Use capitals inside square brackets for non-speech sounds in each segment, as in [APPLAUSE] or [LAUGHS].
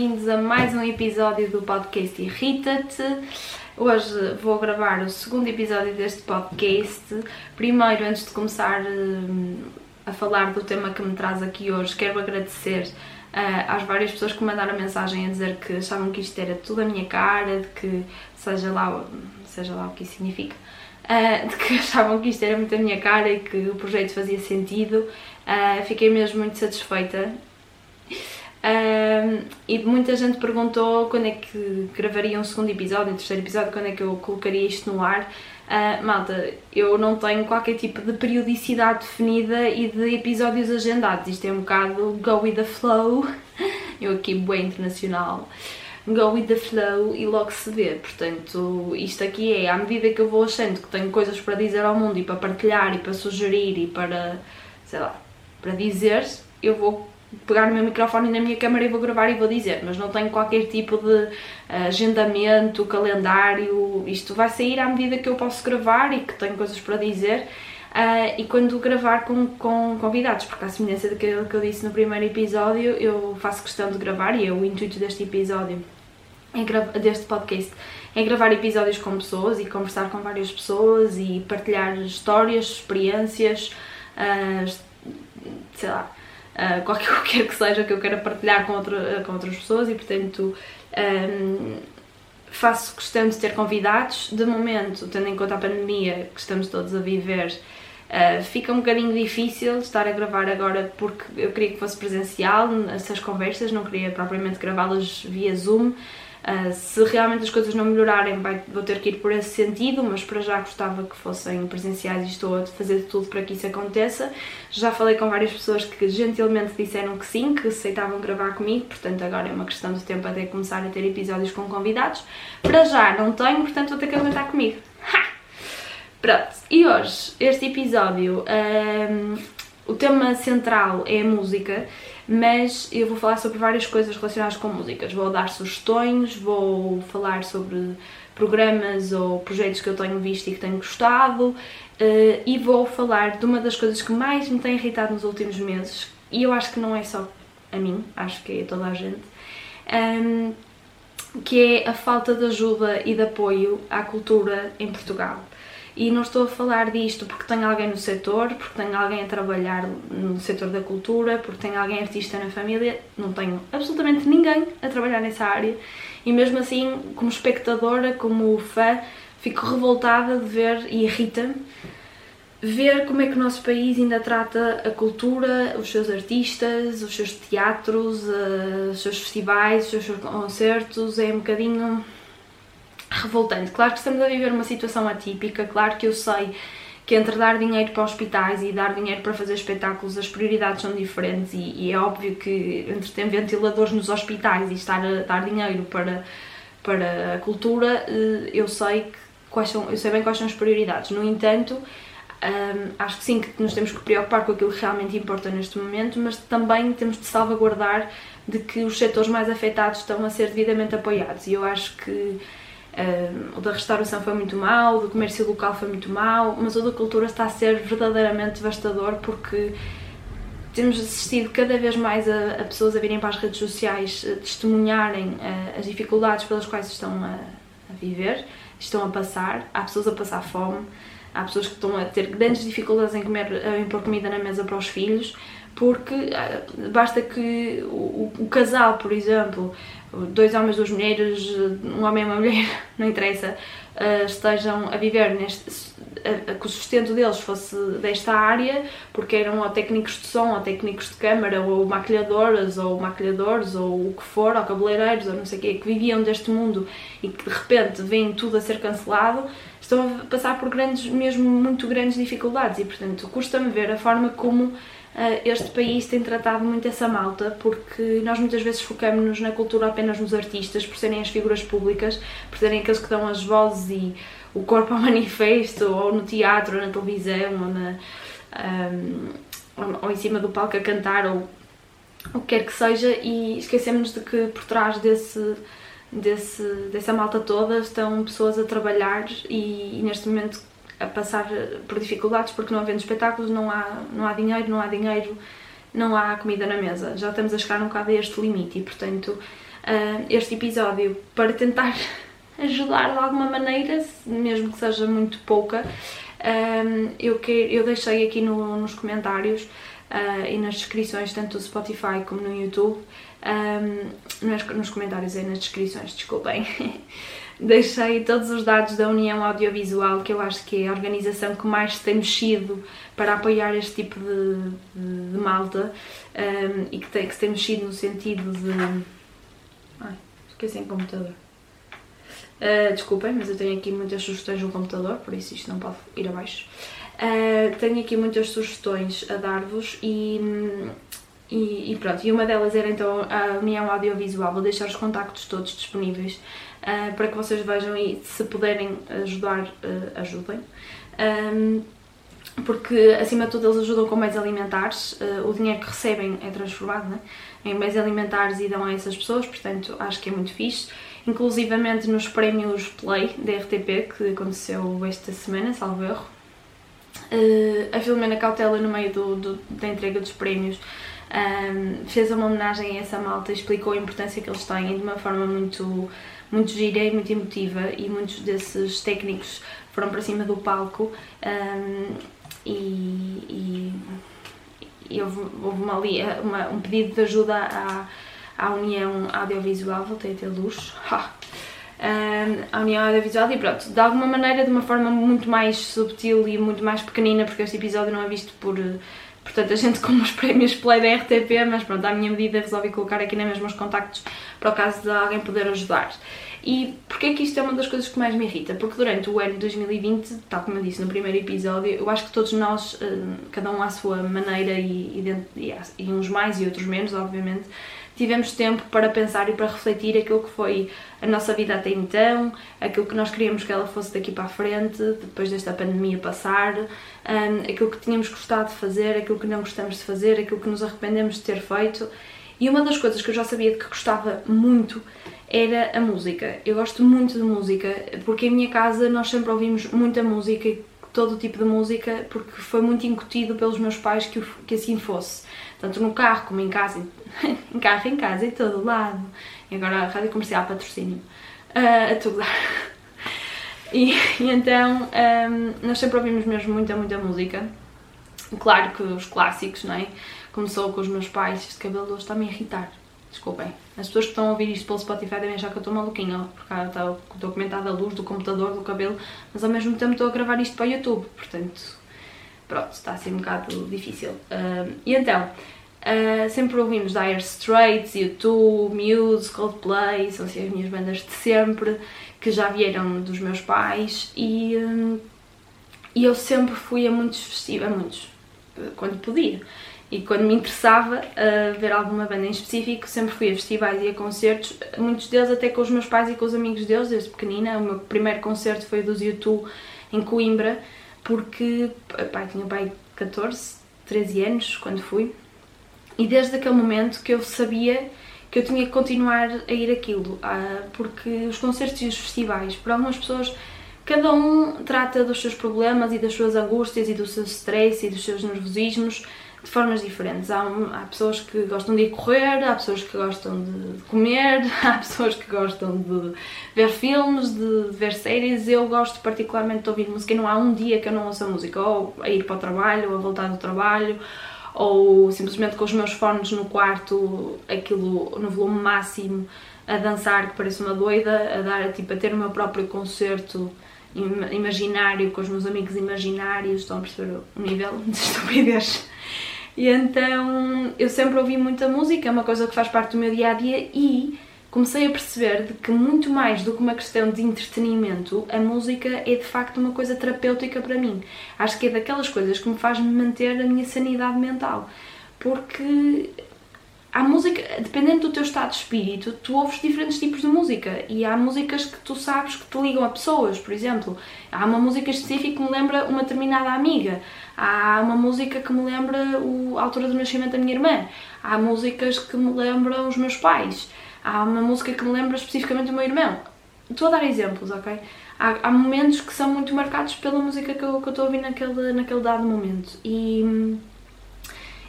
Bem-vindos a mais um episódio do podcast Irrita-te. Hoje vou gravar o segundo episódio deste podcast. Primeiro, antes de começar hum, a falar do tema que me traz aqui hoje, quero agradecer uh, às várias pessoas que me mandaram mensagem a dizer que achavam que isto era tudo a minha cara, de que seja lá, seja lá o que isso significa, uh, de que [LAUGHS] achavam que isto era muito a minha cara e que o projeto fazia sentido. Uh, fiquei mesmo muito satisfeita e muita gente perguntou quando é que gravaria um segundo episódio, um terceiro episódio, quando é que eu colocaria isto no ar. Uh, malta, eu não tenho qualquer tipo de periodicidade definida e de episódios agendados. Isto é um bocado go with the flow. [LAUGHS] Eu aqui, bem internacional. Go with the flow e logo se vê. Portanto, isto aqui é à medida que eu vou achando que tenho coisas para dizer ao mundo e para partilhar e para sugerir e para, sei lá, para dizer, eu vou pegar no meu microfone na minha câmera e vou gravar e vou dizer, mas não tenho qualquer tipo de agendamento, calendário, isto vai sair à medida que eu posso gravar e que tenho coisas para dizer. Uh, e quando gravar com, com convidados, porque à semelhança daquilo que eu disse no primeiro episódio, eu faço questão de gravar e é o intuito deste episódio, é deste podcast, é gravar episódios com pessoas e conversar com várias pessoas e partilhar histórias, experiências, uh, sei lá, uh, [LAUGHS] qualquer que que seja que eu queira partilhar com, outra, com outras pessoas e portanto um, faço questão de ter convidados. De momento, tendo em conta a pandemia que estamos todos a viver, uh, fica um bocadinho difícil estar a gravar agora porque eu queria que fosse presencial essas conversas, não queria propriamente gravá-las via Zoom. Uh, se realmente as coisas não melhorarem, vai, vou ter que ir por esse sentido, mas para já gostava que fossem presenciais e estou a fazer tudo para que isso aconteça. Já falei com várias pessoas que gentilmente disseram que sim, que aceitavam gravar comigo, portanto agora é uma questão de tempo até começar a ter episódios com convidados. Para já não tenho, portanto vou ter que aguentar comigo. Ha! Pronto, e hoje este episódio, um, o tema central é a música mas eu vou falar sobre várias coisas relacionadas com músicas. Vou dar sugestões, vou falar sobre programas ou projetos que eu tenho visto e que tenho gostado uh, e vou falar de uma das coisas que mais me tem irritado nos últimos meses e eu acho que não é só a mim, acho que é toda a gente, ehm, que é a falta de ajuda e de apoio à cultura em Portugal. E não estou a falar disto porque tenho alguém no setor, porque tenho alguém a trabalhar no setor da cultura, porque tenho alguém artista na família. Não tenho absolutamente ninguém a trabalhar nessa área. E mesmo assim, como espectadora, como fã, fico revoltada de ver e irrita-me ver como é que o nosso país ainda trata a cultura, os seus artistas, os seus teatros, eh, os seus festivais, os seus concertos. É um bocadinho revoltante. Claro que estamos a viver uma situação atípica, claro que eu sei que entre dar dinheiro para hospitais e dar dinheiro para fazer espetáculos as prioridades são diferentes e, e é óbvio que entre ter ventiladores nos hospitais e estar a dar dinheiro para, para a cultura, eh, eu sei, que, quais são, eu sei bem quais são as prioridades. No entanto, acho que sim que nos temos que preocupar com aquilo que realmente importa neste momento, mas também temos de salvaguardar de que os setores mais afetados estão a ser devidamente apoiados e eu acho que Uh, o da restauração foi muito mau, o do comércio local foi muito mau, mas o da cultura está a ser verdadeiramente devastador porque temos assistido cada vez mais a, a pessoas a virem para as redes sociais a testemunharem uh, as dificuldades pelas quais estão a, a, viver, estão a passar. Há pessoas a passar fome, há pessoas que estão a ter grandes dificuldades em, comer, em pôr comida na mesa para os filhos, porque uh, basta que o, o casal, por exemplo, dois homens, duas mulheres, um homem e uma mulher, [LAUGHS] não interessa, uh, estejam a viver neste. Que o sustento deles fosse desta área, porque eram ou técnicos de som, ou técnicos de câmara, ou maquilhadoras, ou maquilhadores, ou o que for, ou cabeleireiros, ou não sei o quê, que viviam deste mundo e que de repente vêm tudo a ser cancelado, estão a passar por grandes, mesmo muito grandes dificuldades e, portanto, custa-me ver a forma como eh, este país tem tratado muito essa malta, porque nós muitas vezes focamos-nos na cultura apenas nos artistas, por serem as figuras públicas, por serem aqueles que dão as vozes e o corpo ao [LAUGHS] manifesto, ou no teatro, ou na televisão, ou, na, um, ehm, ou em cima do palco a cantar, ou o que quer que seja, e esquecemos de que por trás desse, desse, dessa malta toda estão pessoas a trabalhar e, e neste momento a passar por dificuldades porque não havendo espetáculos não há, não há dinheiro, não há dinheiro não há comida na mesa. Já estamos a chegar um bocado a este limite e, portanto, uh, este episódio, para tentar [LAUGHS] ajudar de alguma maneira, mesmo que seja muito pouca, um, eu, que, eu deixei aqui no, nos comentários uh, e nas descrições, tanto do Spotify como no YouTube, um, nos, nos comentários e nas descrições, desculpem, [LAUGHS] deixei todos os dados da União Audiovisual, que eu acho que é a organização que mais tem mexido para apoiar este tipo de, de, de malta um, e que, tem, que tem mexido no sentido de. Ai, fiquei sem computador. Uh, desculpem, mas eu tenho aqui muitas sugestões no computador, por isso isto não pode ir abaixo. Uh, tenho aqui muitas sugestões a dar-vos e, e, e, pronto, e uma delas era então a União Audiovisual. Vou deixar os contactos todos disponíveis uh, para que vocês vejam e se puderem ajudar, ajudem. Um, porque acima de tudo eles ajudam com meios alimentares, o dinheiro que recebem é transformado né, em meios alimentares e dão a essas pessoas, portanto acho que é muito fixe inclusivamente nos prémios Play da RTP, que aconteceu esta semana, salvo erro. Uh, a Filomena Cautela, no meio do, do, da entrega dos prémios, um, fez uma homenagem a essa malta e explicou a importância que eles têm de uma forma muito, muito gira e muito emotiva. E muitos desses técnicos foram para cima do palco um, e, e, e, houve, houve uma, uma, um pedido de ajuda à à União Audiovisual, voltei a ter luz, ha. À União Audiovisual e pronto, de alguma maneira, de uma forma muito mais subtil e muito mais pequenina, porque este episódio não é visto por, por tanta gente [LAUGHS] como os prémios Play da RTP, mas pronto, à minha medida resolvi colocar aqui na mesma os contactos para o caso de alguém poder ajudar. E porquê é que isto é uma das coisas que mais me irrita? Porque durante o ano de 2020, tal como eu disse no primeiro episódio, eu acho que todos nós, hum, cada um à sua maneira e, e, e uns mais e outros menos, obviamente, tivemos tempo para pensar e para refletir aquilo que foi a nossa vida até então, aquilo que nós queríamos que ela fosse daqui para a frente, depois desta pandemia passar, um, aquilo que tínhamos gostado de fazer, aquilo que não gostamos de fazer, aquilo que nos arrependemos de ter feito. E uma das coisas que eu já sabia de que gostava muito era a música. Eu gosto muito de música, porque em minha casa nós sempre ouvimos muita música e todo tipo de música, porque foi muito incutido pelos meus pais que, que assim fosse tanto no carro como em casa, [LAUGHS] em carro, em casa, em todo lado. E agora a rádio comercial patrocínio, uh, a lado. [LAUGHS] E, e então um, nós sempre ouvimos mesmo muita, muita música. Claro que os clássicos, não é? Começou com os meus pais, este cabelo hoje está-me a irritar. Desculpem. As pessoas que estão a ouvir isto pelo Spotify devem achar que eu estou maluquinha, porque estou a comentar da luz, do computador, do cabelo, mas ao mesmo tempo estou a gravar isto para o YouTube, portanto pronto, está a ser um bocado difícil. Uh, e então, uh, sempre ouvimos Dire Straits, U2, Muse, Coldplay, são assim as minhas bandas de sempre, que já vieram dos meus pais e, uh, e eu sempre fui a muitos festivais, a muitos, quando podia. E quando me interessava ver alguma banda em específico, sempre fui a festivais e a concertos, muitos deles até com os meus pais e com os amigos deles, desde pequenina. O meu primeiro concerto foi dos U2 em Coimbra, porque pai, tinha pai 14, 13 anos quando fui, e desde aquele momento que eu sabia que eu tinha que continuar a ir aquilo, ah, porque os concertos e os festivais, para algumas pessoas, cada um trata dos seus problemas e das suas angústias e do seu stress e dos seus nervosismos de formas diferentes. Há, há, pessoas que gostam de ir correr, há pessoas que gostam de comer, [LAUGHS] há pessoas que gostam de ver filmes, de ver séries. Eu gosto particularmente de ouvir música e não há um dia que eu não ouça música, ou a ir para o trabalho, ou a voltar do trabalho, ou simplesmente com os meus fones no quarto, aquilo no volume máximo, a dançar que parece uma doida, a dar tipo a ter o meu próprio concerto imaginário com os meus amigos imaginários, estão a perceber o nível de [LAUGHS] estupidez e então eu sempre ouvi muita música, é uma coisa que faz parte do meu dia a dia e comecei a perceber de que muito mais do que uma questão de entretenimento, a música é de facto uma coisa terapêutica para mim. Acho que é daquelas coisas que me faz manter a minha sanidade mental. Porque há música, dependendo do teu estado de espírito, tu ouves diferentes tipos de música e há músicas que tu sabes que te ligam a pessoas, por exemplo. Há uma música específica que me lembra uma determinada amiga. Há uma música que me lembra a altura do nascimento da minha irmã. Há músicas que me lembram os meus pais. Há uma música que me lembra especificamente o meu irmão. Estou a dar exemplos, ok? Há, há momentos que são muito marcados pela música que eu, que estou a ouvir naquele, naquele dado momento. E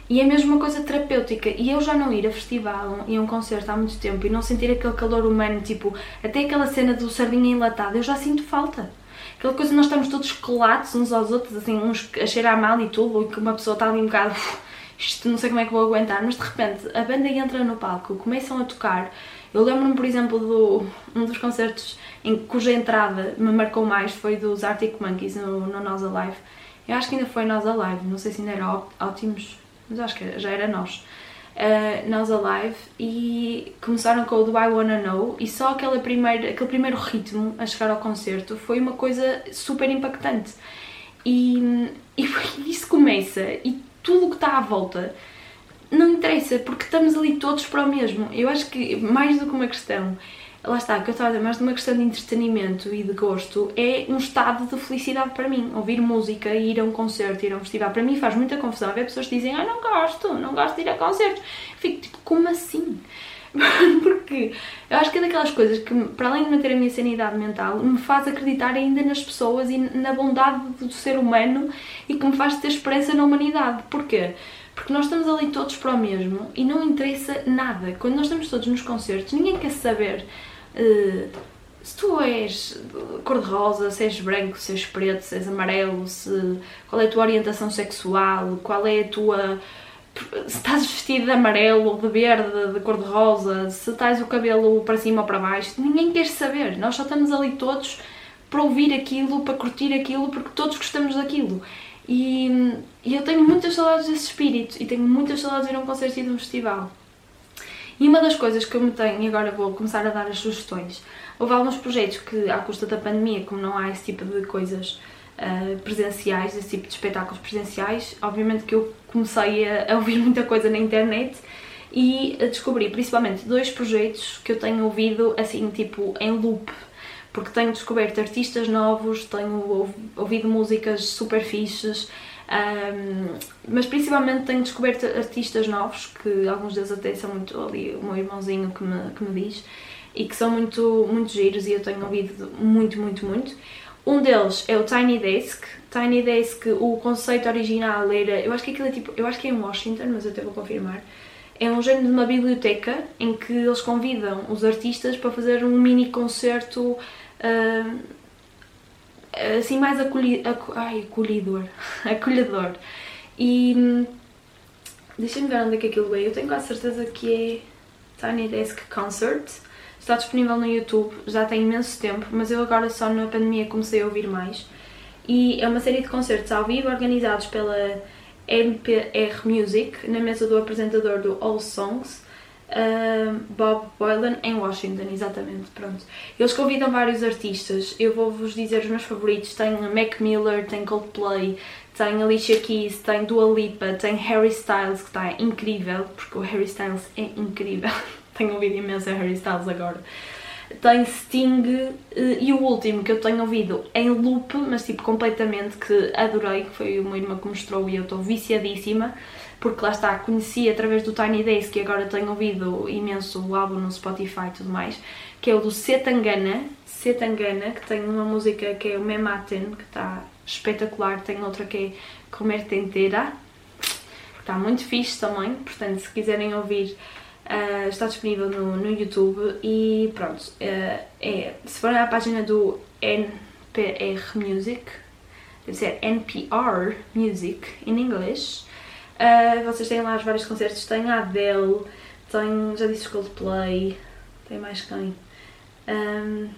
E é mesmo uma coisa terapêutica. E eu já não ir a festival e a um concerto há muito tempo e não sentir aquele calor humano, tipo, até aquela cena do sardinha enlatada, eu já sinto falta. Aquela coisa nós estamos todos colados uns aos outros, assim, uns a cheirar mal e tudo, e que uma pessoa está ali um bocado, [LAUGHS] isto não sei como é que vou aguentar, mas de repente a banda entra no palco, começam a tocar. Eu lembro-me, por exemplo, do um dos concertos em cuja entrada me marcou mais foi dos Arctic Monkeys no, no Nós Alive. Eu acho que ainda foi Nós Alive, não sei se ainda era Ótimos, mas acho que já era nós. Uh, nós Alive e começaram com o do I Wanna Know e só aquele primeiro, aquele primeiro ritmo a chegar ao concerto foi uma coisa super impactante. E, e [LAUGHS] isso começa e tudo o que está à volta não interessa porque estamos ali todos para o mesmo. Eu acho que mais do que uma questão lá está, que eu estava a dizer, mais de uma questão de entretenimento e de gosto, é um estado de felicidade para mim. Ouvir música, ir a um concerto, ir a um festival, para mim faz muita confusão ver pessoas que dizem, ah, não gosto, não gosto de ir a concertos. Fico tipo, como assim? [LAUGHS] Porque eu acho que é daquelas coisas que, para além de manter a minha sanidade mental, me faz acreditar ainda nas pessoas e na bondade do ser humano e que me faz ter esperança na humanidade. Porquê? Porque nós estamos ali todos para o mesmo e não interessa nada. Quando nós estamos todos nos concertos, ninguém quer saber uh, se tu és cor-de-rosa, se és branco, se és preto, se és amarelo, se, qual é a tua orientação sexual, qual é a tua. Se estás vestido de amarelo, de verde, de cor-de-rosa, se estás o cabelo para cima ou para baixo, ninguém quer saber. Nós só estamos ali todos para ouvir aquilo, para curtir aquilo, porque todos gostamos daquilo. E, e eu tenho muitas saudades desse espírito e tenho muitas saudades de ir a um concerto e de um festival. E uma das coisas que eu me tenho, e agora vou começar a dar as sugestões, houve alguns projetos que, à custa da pandemia, como não há esse tipo de coisas uh, presenciais, esse tipo de espetáculos presenciais, obviamente que eu comecei a, a ouvir [LAUGHS] muita coisa na internet e a descobrir principalmente dois projetos que eu tenho ouvido assim, tipo, em loop. Porque tenho descoberto artistas novos, tenho ouvido músicas super fixes, um, mas principalmente tenho descoberto artistas novos, que alguns deles até são muito ali, o meu irmãozinho que me, que me diz, e que são muito, muito giros e eu tenho ouvido muito, muito, muito. Um deles é o Tiny Desk. Tiny Desk, o conceito original era, eu acho que aquilo é tipo, eu acho que é em Washington, mas eu até vou confirmar. É um género de uma biblioteca em que eles convidam os artistas para fazer um mini concerto uh, assim mais acolhi, ai, acolhedor, [LAUGHS] acolhedor. E hum, deixem-me ver onde é que aquilo é. Eu tenho quase certeza que é Tiny Desk Concert. Está disponível no YouTube, já tem imenso tempo, mas eu agora só na pandemia comecei a ouvir mais. E é uma série de concertos ao vivo organizados pela NPR Music, na mesa do apresentador do All Songs, Bob Boylan em Washington, exatamente, pronto. Eles convidam vários artistas, eu vou-vos dizer os meus favoritos, tem Mac Miller, tem Coldplay, tem Alicia Keys, tem Dua Lipa, tem Harry Styles, que está incrível, porque o Harry Styles é incrível, [LAUGHS] tenho ouvido imenso a Harry Styles agora. Tem Sting uh, e o último que eu tenho ouvido em loop, mas tipo completamente, que adorei, que foi uma irmã que mostrou e eu estou viciadíssima, porque lá está, conheci através do Tiny Days, que agora tenho ouvido imenso o álbum no Spotify e tudo mais, que é o do Setangana, Setangana, que tem uma música que é o Mematen, que está espetacular, tem outra que é Comer Tenteira, que está muito fixe também, portanto se quiserem ouvir uh, está disponível no, no YouTube. E pronto, uh, é, se forem à página do NPR Music, deve ser NPR Music em inglês, Uh, vocês têm lá os vários concertos, tem a Adele, tem, já disse Coldplay, tem mais quem? Um,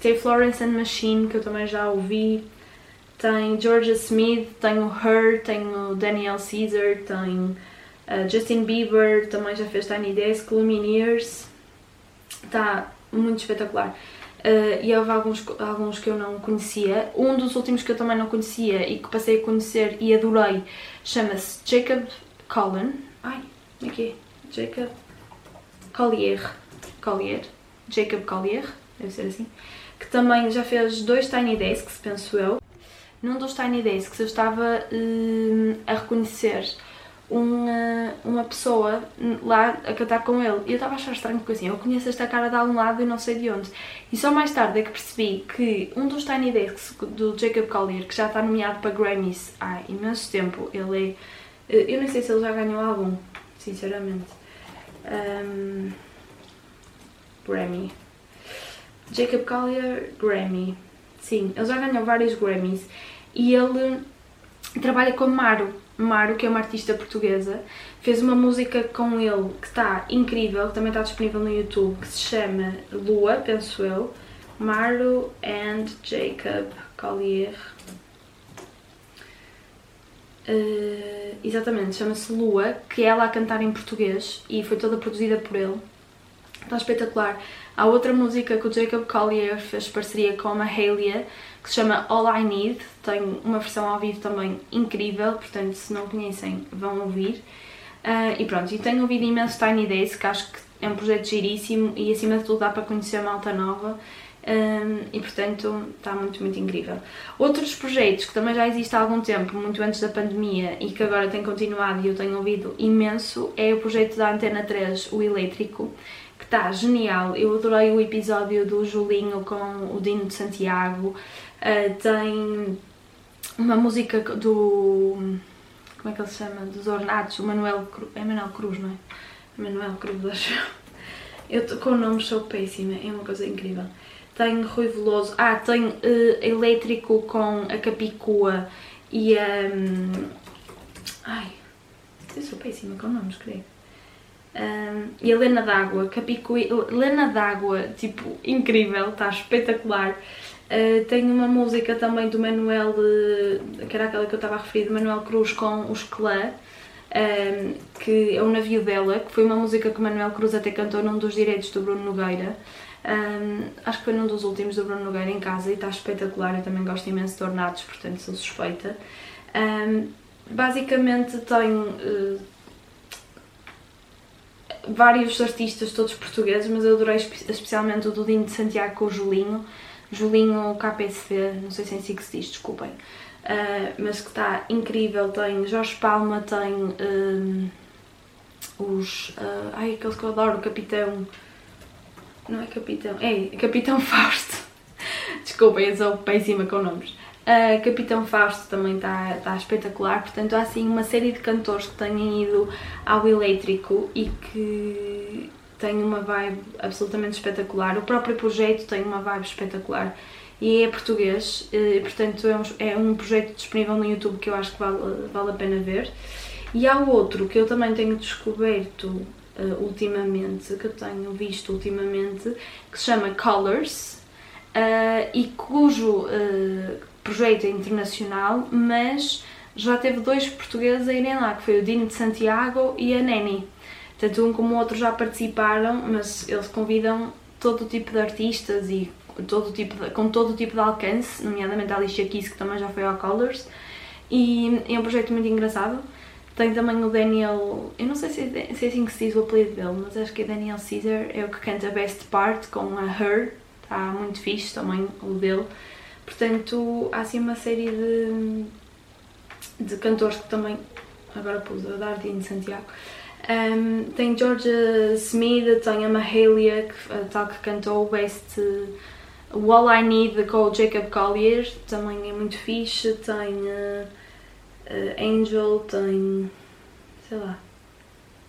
tem Florence and Machine, que eu também já ouvi, tem Georgia Smith, tem o Her, tem o Daniel Caesar, tem uh, Justin Bieber, também já fez Tiny Desk, Lumineers, está muito espetacular. Uh, e houve alguns, alguns que eu não conhecia. Um dos últimos que eu também não conhecia e que passei a conhecer e adorei chama-se Jacob Collin. Ai, como é que é? Jacob Collier. Collier. Jacob Collier, deve ser assim. Que também já fez dois Tiny Desks, penso eu. Num dos Tiny Desks eu estava uh, a reconhecer uma, uma pessoa lá a cantar com ele. E eu estava a achar estranho porque assim, eu conheço esta cara de algum lado e não sei de onde. E só mais tarde é que percebi que um dos Tiny Desks do Jacob Collier, que já está nomeado para Grammys há imenso tempo, ele é Eu nem sei se ele já ganhou algum, sinceramente. Um, Grammy. Jacob Collier, Grammy. Sim, ele já ganhou vários Grammys e ele trabalha com Maro. Maro, que é uma artista portuguesa, fez uma música com ele que está incrível, que também está disponível no YouTube, que se chama Lua, penso eu. Maro and Jacob Collier. Uh, exatamente, chama-se Lua, que é ela a cantar em português e foi toda produzida por ele. Está espetacular. Há outra música que o Jacob Collier fez parceria com a Halia, que se chama All I Need. Tem uma versão ao vivo também incrível, portanto, se não conhecem, vão ouvir. Uh, e pronto, e tenho ouvido imenso Tiny Days, que acho que é um projeto giríssimo e acima de tudo dá para conhecer a malta nova. Um, e portanto está muito, muito incrível. Outros projetos que também já existem há algum tempo, muito antes da pandemia e que agora têm continuado e eu tenho ouvido imenso, é o projeto da Antena 3, o Elétrico, que está genial. Eu adorei o episódio do Julinho com o Dino de Santiago. Uh, tem uma música do. Como é que ele se chama? Dos Ornatos, o Manuel, Cru, é Manuel Cruz, não é? Manuel Cruz, acho. Eu com o nome sou péssima, é uma coisa incrível tenho Rui Veloso, ah, tenho uh, Elétrico com a Capicua e a. Um, ai, eu sou péssima com nomes, creio. Um, e a Lena d'Água, Capicua, Lena d'Água, tipo, incrível, está espetacular. Uh, tenho uma música também do Manuel, de, que era aquela que eu estava a referir, do Manuel Cruz com os Clã, um, que é o navio dela, que foi uma música que Manuel Cruz até cantou num dos direitos do Bruno Nogueira. Um, acho que foi num dos últimos do Bruno Nogueira em casa e está espetacular. Eu também gosto imenso de ornatos, portanto sou suspeita. Um, basicamente tenho uh, vários artistas, todos portugueses, mas eu adorei especialmente o do Dino de Santiago com o Julinho. Julinho KPSV, não sei se é assim que se diz, desculpem. Uh, mas que está incrível. Tem Jorge Palma, tem um, os. Uh, ai, aqueles que eu adoro, o Capitão. Não é Capitão, é Capitão [LAUGHS] Fausto. Desculpem, eu sou péssima com nomes. Uh, Capitão Fausto também está tá espetacular, portanto há assim uma série de cantores que têm ido ao elétrico e que têm uma vibe absolutamente espetacular. O próprio projeto tem uma vibe espetacular e é português, e, portanto é um, é um projeto disponível no YouTube que eu acho que vale, vale a pena ver. E há outro que eu também tenho descoberto uh, ultimamente, que eu tenho visto ultimamente, que se chama Colors uh, e cujo uh, projeto é internacional, mas já teve dois portugueses a irem lá, que foi o Dino de Santiago e a Neni. Tanto um como o outro já participaram, mas eles convidam todo o tipo de artistas e todo tipo de, com todo o tipo de alcance, nomeadamente a Alicia Keys, que também já foi ao Colors, e é um projeto muito engraçado. Tem também o Daniel, eu não sei se é, se é assim que se diz o apelido dele, mas acho que é Daniel Caesar, é o que canta Best Part com a Her, está muito fixe também o dele. Portanto, há assim uma série de, de cantores que também, agora pus a Dardine de Santiago. Um, tem Georgia Smith, tem a Mahalia, que, a tal que cantou o Best o All I Need com o Jacob Collier, também é muito fixe. Tem. Uh, uh, Angel, tem. sei lá.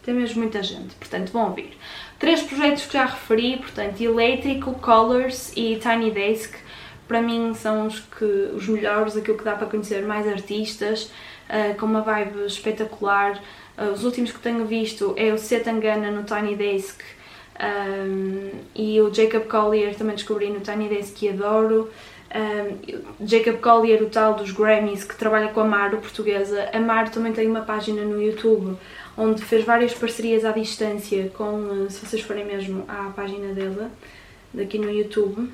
Tem mesmo muita gente, portanto vão ouvir. Três projetos que já referi, portanto, Elétrico, Colors e Tiny Desk, para mim são os, que, os melhores, aquilo que dá para conhecer mais artistas, uh, com uma vibe espetacular. Uh, os últimos que tenho visto é o Setangana no Tiny Desk um, e o Jacob Collier também descobri no Tiny Desk que adoro. Um, Jacob Collier, o tal dos Grammys, que trabalha com a Maro, portuguesa. A Maro também tem uma página no YouTube onde fez várias parcerias à distância com, se vocês forem mesmo à página dela, daqui no YouTube.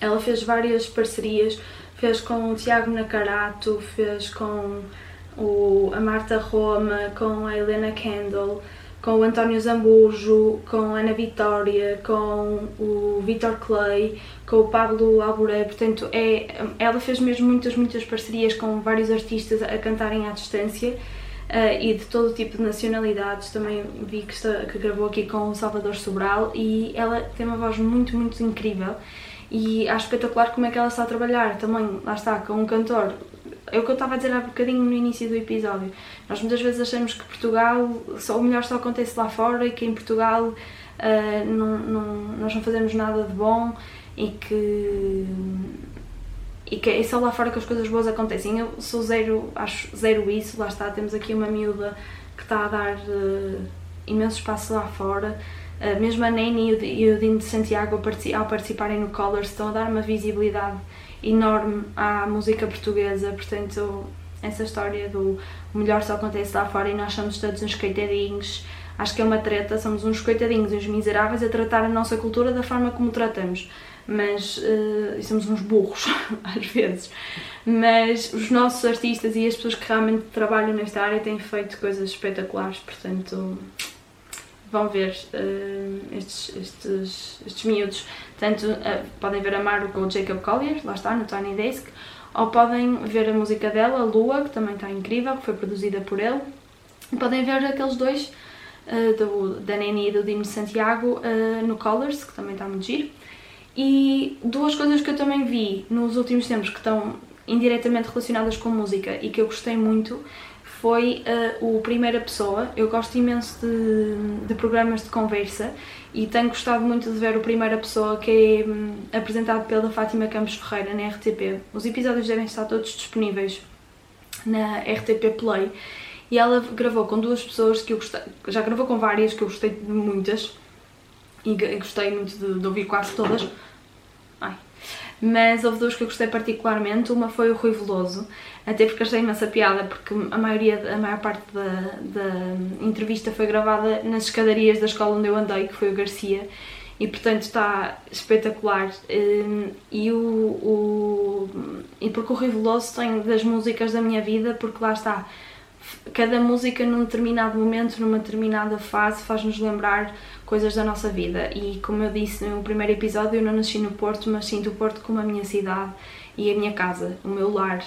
Ela fez várias parcerias, fez com o Tiago Nacarato, fez com o, a Marta Roma, com a Helena Kendall, com o António Zambujo, com a Ana Vitória, com o Vitor Clay, com o Pablo Alboré, portanto é, ela fez mesmo muitas, muitas parcerias com vários artistas a cantarem à distância uh, e de todo tipo de nacionalidades, também vi que, está, que gravou aqui com o Salvador Sobral e ela tem uma voz muito, muito incrível. E acho espetacular como é que ela está a trabalhar também, lá está, com um cantor é o que eu estava a dizer há bocadinho no início do episódio. Nós muitas vezes achamos que Portugal, só, o melhor só acontece lá fora e que em Portugal uh, não, não, nós não fazemos nada de bom e que e que é só lá fora que as coisas boas acontecem. Eu sou zero, acho zero isso, lá está, temos aqui uma miúda que está a dar uh, imenso espaço lá fora. Uh, mesmo a Nene e o Dino de Santiago, ao participarem no Colors, estão a dar uma visibilidade enorme à música portuguesa. Portanto, essa história do melhor só acontece lá fora e nós somos todos uns coitadinhos. Acho que é uma treta, somos uns coitadinhos, uns miseráveis a tratar a nossa cultura da forma como tratamos mas uh, somos uns burros [LAUGHS] às vezes. Mas os nossos artistas e as pessoas que realmente trabalham nesta área têm feito coisas espetaculares, portanto vão ver uh, estes, estes, estes miúdos. Tanto uh, podem ver a Maru com o Jacob Collier, lá está, no Tiny Desk, ou podem ver a música dela, Lua, que também está incrível, que foi produzida por ele. E podem ver aqueles dois, uh, do, da Neni e do Dino Santiago, no Colors, que também está muito giro. E duas coisas que eu também vi nos últimos tempos que estão indiretamente relacionadas com música e que eu gostei muito foi uh, o Primeira Pessoa. Eu gosto imenso de, de, programas de conversa e tenho gostado muito de ver o Primeira Pessoa que é um, apresentado pela Fátima Campos Ferreira na RTP. Os episódios devem estar todos disponíveis na RTP Play e ela gravou com duas pessoas que eu gostei, já gravou com várias que eu gostei de muitas e gostei muito de, de ouvir quase todas mas houve duas que eu gostei particularmente. Uma foi o Rui Veloso, até porque achei imensa piada, porque a, maioria, a maior parte da, da entrevista foi gravada nas escadarias da escola onde eu andei, que foi o Garcia, e portanto está espetacular. Hum, e, o, o, e porque o Rui Veloso tem das músicas da minha vida, porque lá está. Cada música num determinado momento, numa determinada fase, faz-nos lembrar coisas da nossa vida. E como eu disse no primeiro episódio, eu não nasci no Porto, mas sinto o Porto como a minha cidade e a minha casa, o meu lar.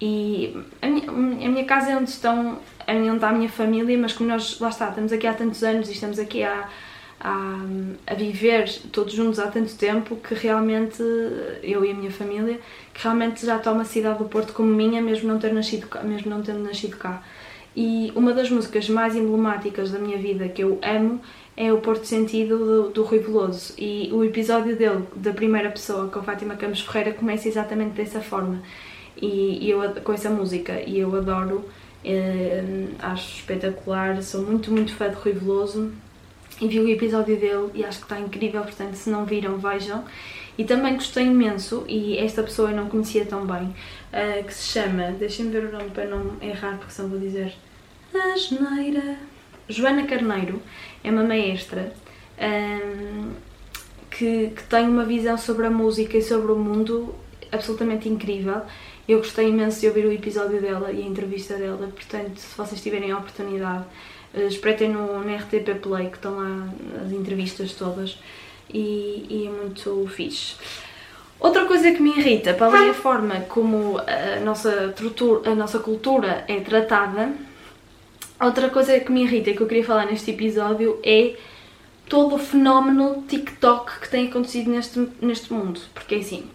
E a minha, a minha casa é onde estão, é onde está a minha família, mas como nós, lá está, estamos aqui há tantos anos e estamos aqui há, a, a viver todos juntos há tanto tempo que realmente, eu e a minha família, que realmente já toma a cidade do Porto como minha, mesmo não, ter nascido mesmo não tendo nascido cá. E uma das músicas mais emblemáticas da minha vida que eu amo é o Porto Sentido do, do Rui Veloso. E o episódio dele, da primeira pessoa, com a Fátima Campos Ferreira, começa exatamente dessa forma. E, e eu, com essa música e eu adoro, eh, acho espetacular, sou muito muito fã de Rui Veloso. E vi o episódio dele e acho que está incrível, portanto se não viram vejam. E também gostei imenso, e esta pessoa eu não conhecia tão bem, uh, que se chama, deixem-me ver o nome para não errar porque senão vou dizer Asneira Joana Carneiro é uma maestra um, que, que, tem uma visão sobre a música e sobre o mundo absolutamente incrível. Eu gostei imenso de ouvir o episódio dela e a entrevista dela, portanto, se vocês tiverem a oportunidade, uh, espreitem no, no RTP Play, que estão lá as entrevistas todas e, e é muito fixe. Outra coisa que me irrita, para além da forma como a nossa, a nossa cultura é tratada, Outra coisa que me irrita e que eu queria falar neste episódio é todo o fenómeno TikTok que tem acontecido neste, neste mundo. Porque assim,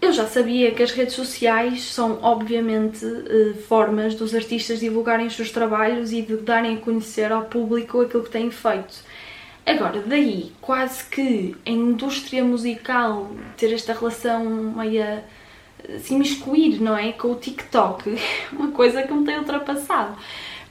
eu já sabia que as redes sociais são, obviamente, eh, formas dos artistas divulgarem os seus trabalhos e de darem a conhecer ao público aquilo que têm feito. Agora, daí, quase que a indústria musical ter esta relação meia se imiscuir, não é? Com o TikTok, [LAUGHS] uma coisa que me tem ultrapassado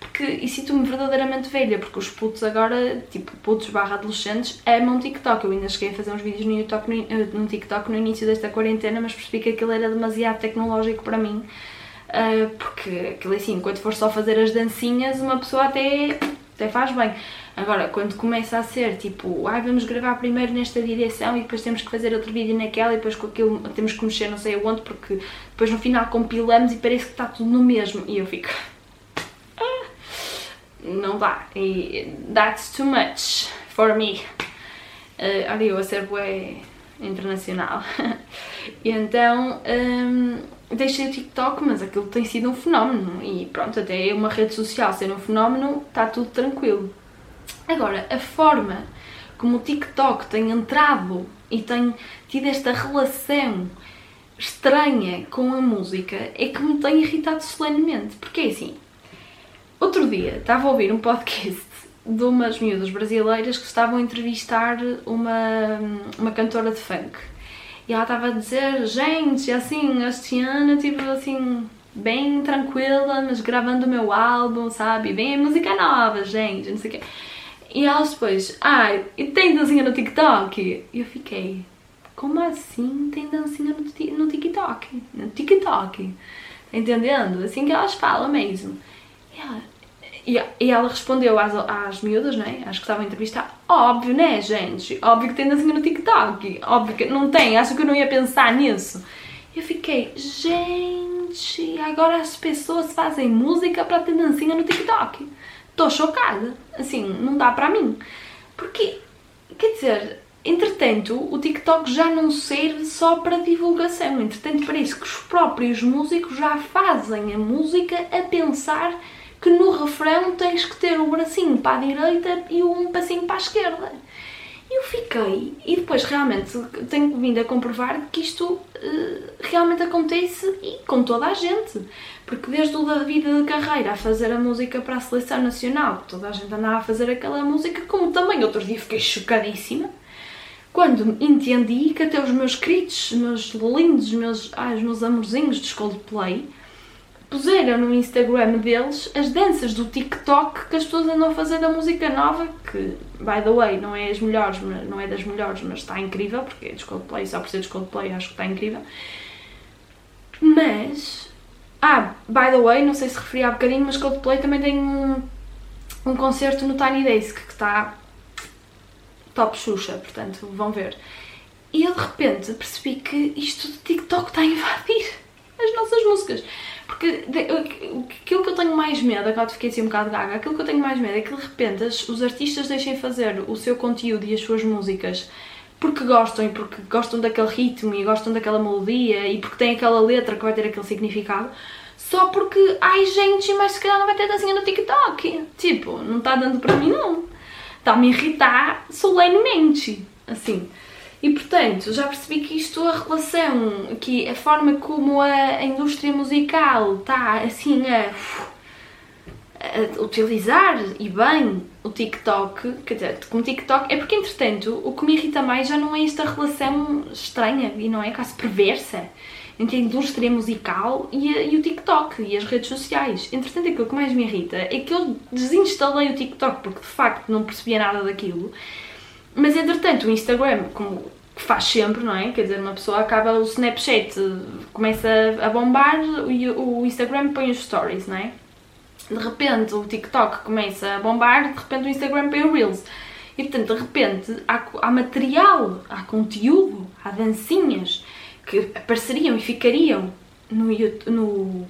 porque e sinto-me verdadeiramente velha, porque os putos agora, tipo, putos barra adolescentes, amam TikTok. Eu ainda cheguei a fazer uns vídeos no, YouTube, no, eh, no TikTok no início desta quarentena, mas percebi que aquilo era demasiado tecnológico para mim. Uh, porque aquilo assim, quando for só fazer as dancinhas, uma pessoa até, até faz bem. Agora, quando começa a ser tipo, ai, vamos gravar primeiro nesta direção e depois temos que fazer outro vídeo naquela e depois com aquilo temos que mexer não sei aonde, porque depois no final compilamos e parece que está tudo no mesmo. E eu fico, não dá. E that's too much for me. Uh, olha, eu a ser bué internacional. [LAUGHS] e então um, deixei o TikTok, mas aquilo tem sido um fenómeno. E pronto, até uma rede social ser um fenómeno, está tudo tranquilo. Agora, a forma como o TikTok tem entrado e tem tido esta relação estranha com a música é que me tem irritado solenemente. Porque é assim, outro dia estava a ouvir um podcast de umas miúdas brasileiras que estavam a entrevistar uma, uma cantora de funk. E ela estava a dizer, gente, assim, este ano, tipo assim, bem tranquila, mas gravando o meu álbum, sabe? Bem música nova, gente, não sei o quê. E elas depois, ah, e tem dancinha no TikTok? E eu fiquei, como assim tem dancinha no, no TikTok? No TikTok. Tá entendendo? Assim que elas falam mesmo. E ela, e, ela respondeu às, às miúdas, né? Acho que estavam a entrevistar. Óbvio, né, gente? Óbvio que tem dancinha no TikTok. Óbvio que não tem. Acho que eu não ia pensar nisso. Eu fiquei, gente, agora as pessoas fazem música para ter dancinha no TikTok. Tô chocada. Assim, não dá para mim. Porque, quer dizer, entretanto, o TikTok já não serve só para divulgação. Entretanto, parece que os próprios músicos já fazem a música a pensar que no refrão tens que ter o bracinho para a direita e um passinho para a esquerda. Eu fiquei, e depois realmente tenho vindo a comprovar que isto uh, realmente acontece e com toda a gente. Porque desde o da vida de carreira a fazer a música para a seleção nacional, toda a gente andava a fazer aquela música, como também outro dia fiquei chocadíssima quando entendi que até os meus queridos, meus lindos, meus, ah, os meus amorzinhos de Coldplay puseram no Instagram deles as danças do TikTok que as pessoas andam a fazer da música nova, que, by the way, não é, as melhores, não é das melhores, mas está incrível, porque é de Coldplay, só por ser de Coldplay acho que está incrível. Mas, ah, by the way, não sei se referi há bocadinho, mas Coldplay também tem um, um concerto no Tiny Desk que está top Xuxa, portanto, vão ver. E eu de repente percebi que isto do TikTok está a invadir as nossas músicas. Porque aquilo que eu tenho mais medo, agora fiquei assim um bocado gaga, aquilo que eu tenho mais medo é que de repente os artistas deixem fazer o seu conteúdo e as suas músicas porque gostam e porque gostam daquele ritmo e gostam daquela melodia e porque tem aquela letra que vai ter aquele significado só porque, ai gente, mas se calhar não vai ter dancinha no TikTok. Tipo, não está dando para mim não. Está-me a irritar solenemente, assim. E portanto, já percebi que isto, a relação, que a forma como a, indústria musical está assim a, a, utilizar e bem o TikTok, quer dizer, como TikTok, é porque entretanto o que me irrita mais já não é esta relação estranha e não é quase perversa entre a indústria musical e, a, e, o TikTok e as redes sociais. Entretanto, aquilo que mais me irrita é que eu desinstalei o TikTok porque de facto não percebia nada daquilo. Mas entretanto, o Instagram, como faz sempre, não é? Quer dizer, uma pessoa acaba o Snapchat, começa a bombar e o Instagram põe os stories, não é? De repente o TikTok começa a bombar, de repente o Instagram põe o Reels. E portanto, de repente, há, há material, há conteúdo, há dancinhas que apareceriam e ficariam no, no,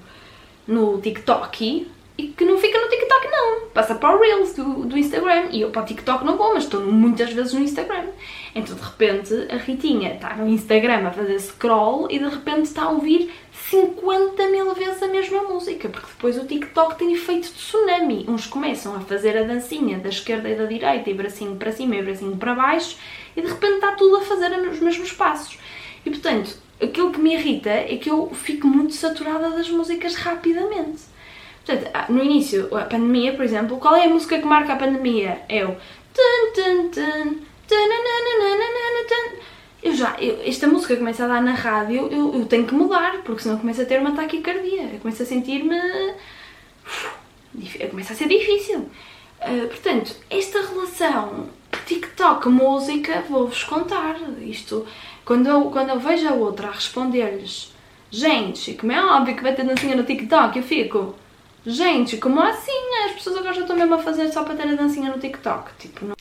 no TikTok e que não fica no TikTok não, passa para o Reels do, do Instagram e eu para o TikTok não vou, mas estou muitas vezes no Instagram. Então de repente a Ritinha está no Instagram a fazer scroll e de repente está a ouvir 50 mil vezes a mesma música, porque depois o TikTok tem efeito de tsunami. Uns começam a fazer a dancinha da esquerda e da direita e bracinho para cima e bracinho para baixo e de repente está tudo a fazer os mesmos passos. E portanto, aquilo que me irrita é que eu fico muito saturada das músicas rapidamente. Portanto, ah, no início, a pandemia, por exemplo, qual é a música que marca a pandemia? É o. Eu já, eu, esta música começa a dar na rádio, eu, eu tenho que mudar, porque senão começa a ter uma taquicardia. Eu começo a sentir-me. Começa a ser difícil. Uh, portanto, esta relação TikTok-música, vou-vos contar. Isto, quando eu, quando eu vejo a outra a responder-lhes, gente, como é óbvio que vai ter dancinha no TikTok, eu fico. Gente, como assim? As pessoas agora já estão mesmo a fazer só para ter a dancinha no TikTok. Tipo, não...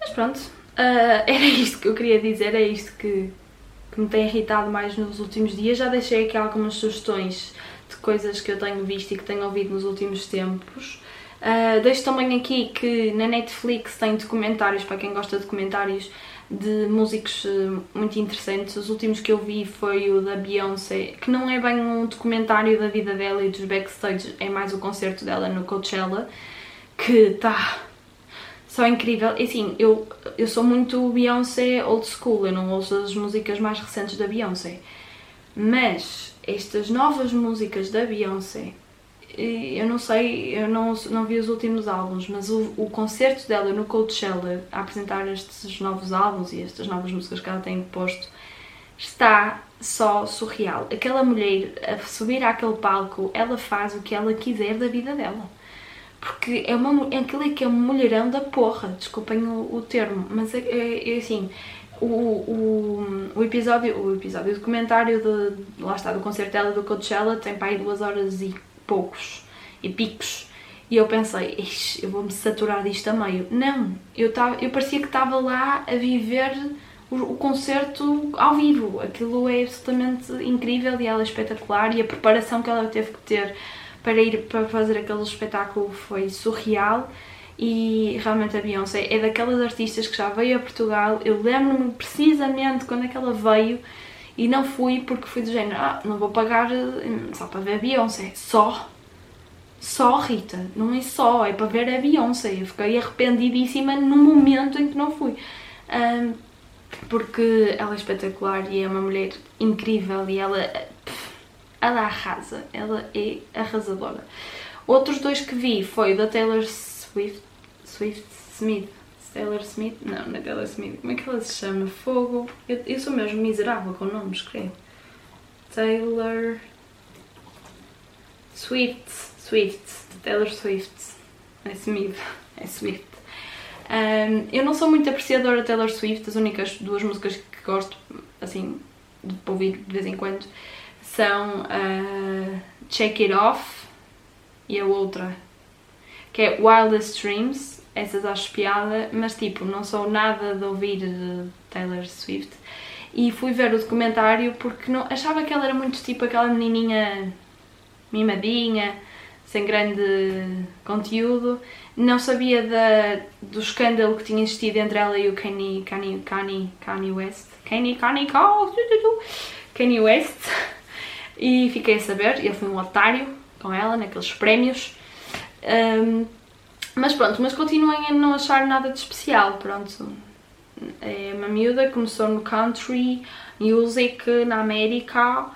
Mas pronto, uh, [LAUGHS] era isto que eu queria dizer, é isto que, que me tem irritado mais nos últimos dias. Já deixei aqui algumas sugestões de coisas que eu tenho visto e que tenho ouvido nos últimos tempos. Uh, deixo também aqui que na Netflix tem documentários, para quem gosta de documentários, de músicos eh, muito interessantes. Os últimos que eu vi foi o da Beyoncé, que não é bem um documentário da vida dela e dos backstage, é mais o concerto dela no Coachella, que está só incrível. E assim, eu, eu sou muito Beyoncé old school, eu não ouço as músicas mais recentes da Beyoncé. Mas estas novas músicas da Beyoncé, eu não sei, eu não, não vi os últimos álbuns, mas o, o concerto dela no Coachella a apresentar estes novos álbuns e estas novas músicas que ela tem posto está só surreal. Aquela mulher a subir àquele palco, ela faz o que ela quiser da vida dela. Porque é uma, aquilo é que é um mulherão da porra, desculpem o, o termo, mas é, é, é assim, o, o, o, episódio, o episódio, o documentário de, lá está, do concerto dela do Coachella tem para aí duas horas e poucos, e picos, e eu pensei, eu vou-me saturar disto a meio. Não, eu, tava, eu parecia que estava lá a viver o, o concerto ao vivo, aquilo é absolutamente incrível e ela é espetacular e a preparação que ela teve que ter para ir para fazer aquele espetáculo foi surreal e realmente a Beyoncé é daquelas artistas que já veio a Portugal. Eu lembro-me precisamente quando é que ela veio e não fui porque fui do género, ah, não vou pagar hum, só para ver a Beyoncé, só. Só, Rita, não é só, é para ver a Beyoncé. Eu fiquei arrependidíssima no momento em que não fui. Um, porque ela é espetacular e é uma mulher incrível e ela ela arrasa, ela é arrasadora. Outros dois que vi foi o da Taylor Swift, Swift Smith, Taylor Smith, não, não é Taylor Smith, como é que ela se chama? Fogo, eu, eu sou mesmo miserável com nomes, creio. Taylor Swift, Swift, Taylor Swift, é Smith, [LAUGHS] é Swift. Um, eu não sou muito apreciadora de Taylor Swift, as únicas duas músicas que gosto, assim, de ouvir de vez em quando, são uh, Check It Off e a outra que é Wildest Dreams. Essas acho piada, mas tipo, não sou nada de ouvir Taylor Swift. E fui ver o documentário porque não, achava que ela era muito tipo aquela menininha mimadinha, sem grande conteúdo. Não sabia da, do escândalo que tinha existido entre ela e o Kanye, Kanye, Kanye, Kanye West. Kanye, Kanye, Kanye West. E fiquei a saber, ele foi um otário com ela naqueles prémios. Um, mas pronto, mas continuem a não achar nada de especial, pronto. É uma miúda, começou no country, music na América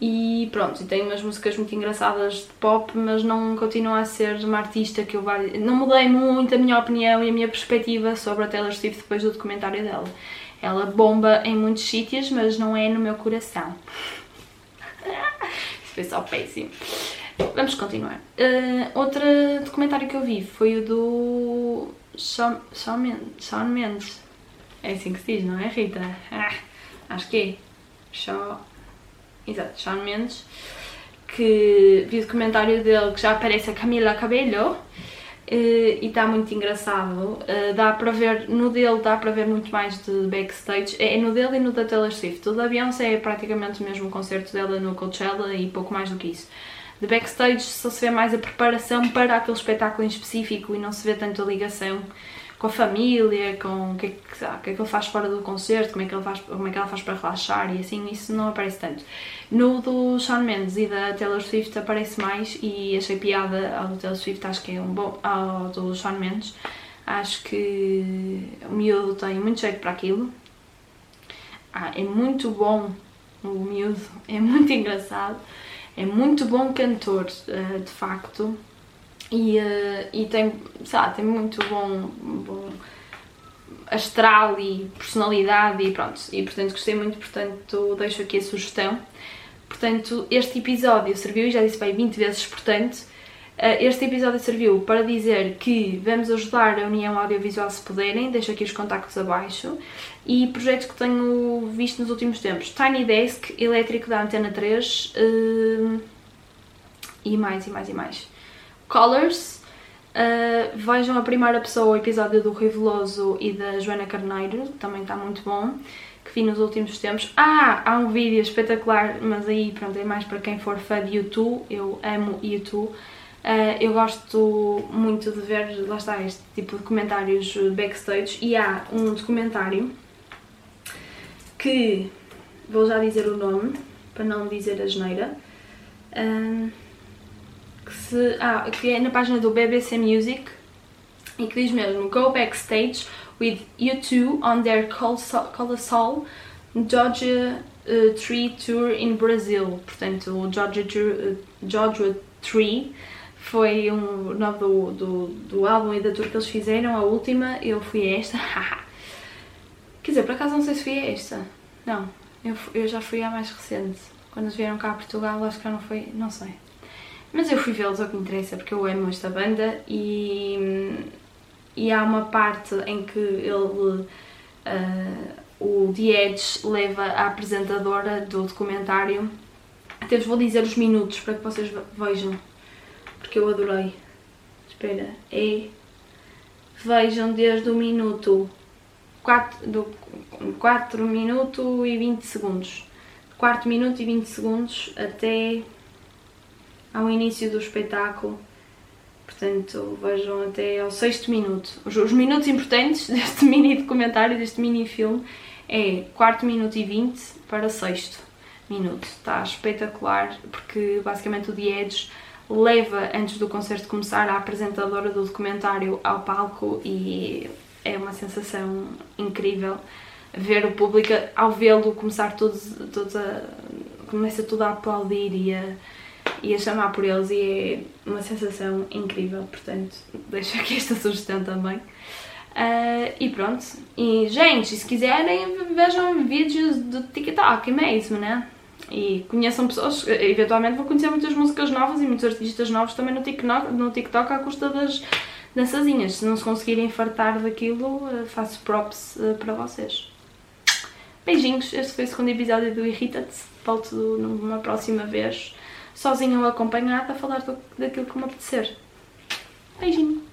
e pronto, tem umas músicas muito engraçadas de pop, mas não continua a ser uma artista que eu vá... Não mudei muito a minha opinião e a minha perspectiva sobre a Taylor Swift depois do documentário dela. Ela bomba em muitos sítios, mas não é no meu coração. [LAUGHS] Isso foi só péssimo. Vamos continuar. Uh, outro documentário que eu vi foi o do Shawn, Mendes. É assim que se diz, não é, Rita? Ah, acho que é. Shawn... Exato, Shawn Mendes. Que vi o documentário dele que já aparece a Camila Cabello Uh, e está muito engraçado. Uh, dá para ver, no dele dá para ver muito mais de backstage. É, é no dele e no da Taylor Swift. O da Beyoncé é praticamente o mesmo concerto dela no Coachella e pouco mais do que isso. De backstage só se vê mais a preparação para aquele espetáculo em específico e não se vê tanto a ligação com a família, com o que, é que, ah, que é que ele faz fora do concerto, como é, que ele faz, como é que ela faz para relaxar e assim, isso não aparece tanto. No do Shawn Mendes e da Taylor Swift aparece mais e achei piada ao do Taylor Swift, acho que é um bom, ao do Shawn Mendes, acho que o miúdo tem muito jeito para aquilo, ah, é muito bom o miúdo, é muito [LAUGHS] engraçado, é muito bom cantor, ah, de facto, e, uh, e tem, sei lá, tem muito bom, bom astral e personalidade e pronto, e portanto gostei muito, portanto deixo aqui a sugestão. Portanto, este episódio serviu, já disse bem 20 vezes, portanto, eh, este episódio serviu para dizer que vamos ajudar a União Audiovisual se puderem, deixo aqui os contactos abaixo, e projetos que tenho visto nos últimos tempos, Tiny Desk, elétrico da Antena 3, uh, eh, e mais, e mais, e mais. Colors. Uh, vejam a primeira pessoa, o episódio do Rui Veloso e da Joana Carneiro, também está muito bom, que vi nos últimos tempos. Ah, há um vídeo espetacular, mas aí pronto, é mais para quem for fã de YouTube, eu amo YouTube. Uh, eu gosto muito de ver, lá está, este tipo de comentários backstage e há um documentário que, vou já dizer o nome, para não dizer a geneira, uh, que, se, ah, que é na página do BBC Music e que diz mesmo Go backstage with U2 on their colossal Georgia uh, Tree Tour in Brazil. Portanto, o Joshua, uh, Joshua Tree foi um, nome do, do, do álbum e da tour que eles fizeram, a última. Eu fui a esta. [LAUGHS] Quer dizer, por acaso não sei se fui a esta. Não, eu, eu já fui à mais recente. Quando eles vieram cá a Portugal, acho que já não foi. Não sei. Mas eu fui vê-los, é o que me interessa, porque eu amo esta banda e, e há uma parte em que ele, uh, o The Edge, leva a apresentadora do documentário. Até vos vou dizer os minutos para que vocês vejam, porque eu adorei. Espera, é. Vejam desde o minuto 4, do 4 minuto e 20 segundos. 4 minuto e 20 segundos até ao início do espetáculo. Portanto, vejam até ao sexto minuto. Os, os minutos importantes [LAUGHS] deste mini documentário, deste mini filme, é quarto minuto e 20 para sexto minuto. Está espetacular, porque basicamente o The Edge leva, antes do concerto começar, a apresentadora do documentário ao palco e é uma sensação incrível ver o público, ao vê-lo começar todos, todos a... começa tudo a aplaudir e a e a chamar por eles e é uma sensação incrível, portanto deixo aqui esta sugestão também. Uh, e pronto. E gente, se quiserem vejam vídeos do TikTok mesmo, né? E conheçam pessoas, eventualmente vou conhecer muitas músicas novas e muitos artistas novos também no TikTok, no TikTok à custa das dançazinhas. Se não se conseguirem fartar daquilo, ah, faço props ah, para vocês. Beijinhos, este foi o segundo episódio do Irrita-te. Volto numa próxima vez sozinha ou acompanhada, a falar do, daquilo que me apetecer. Beijinho!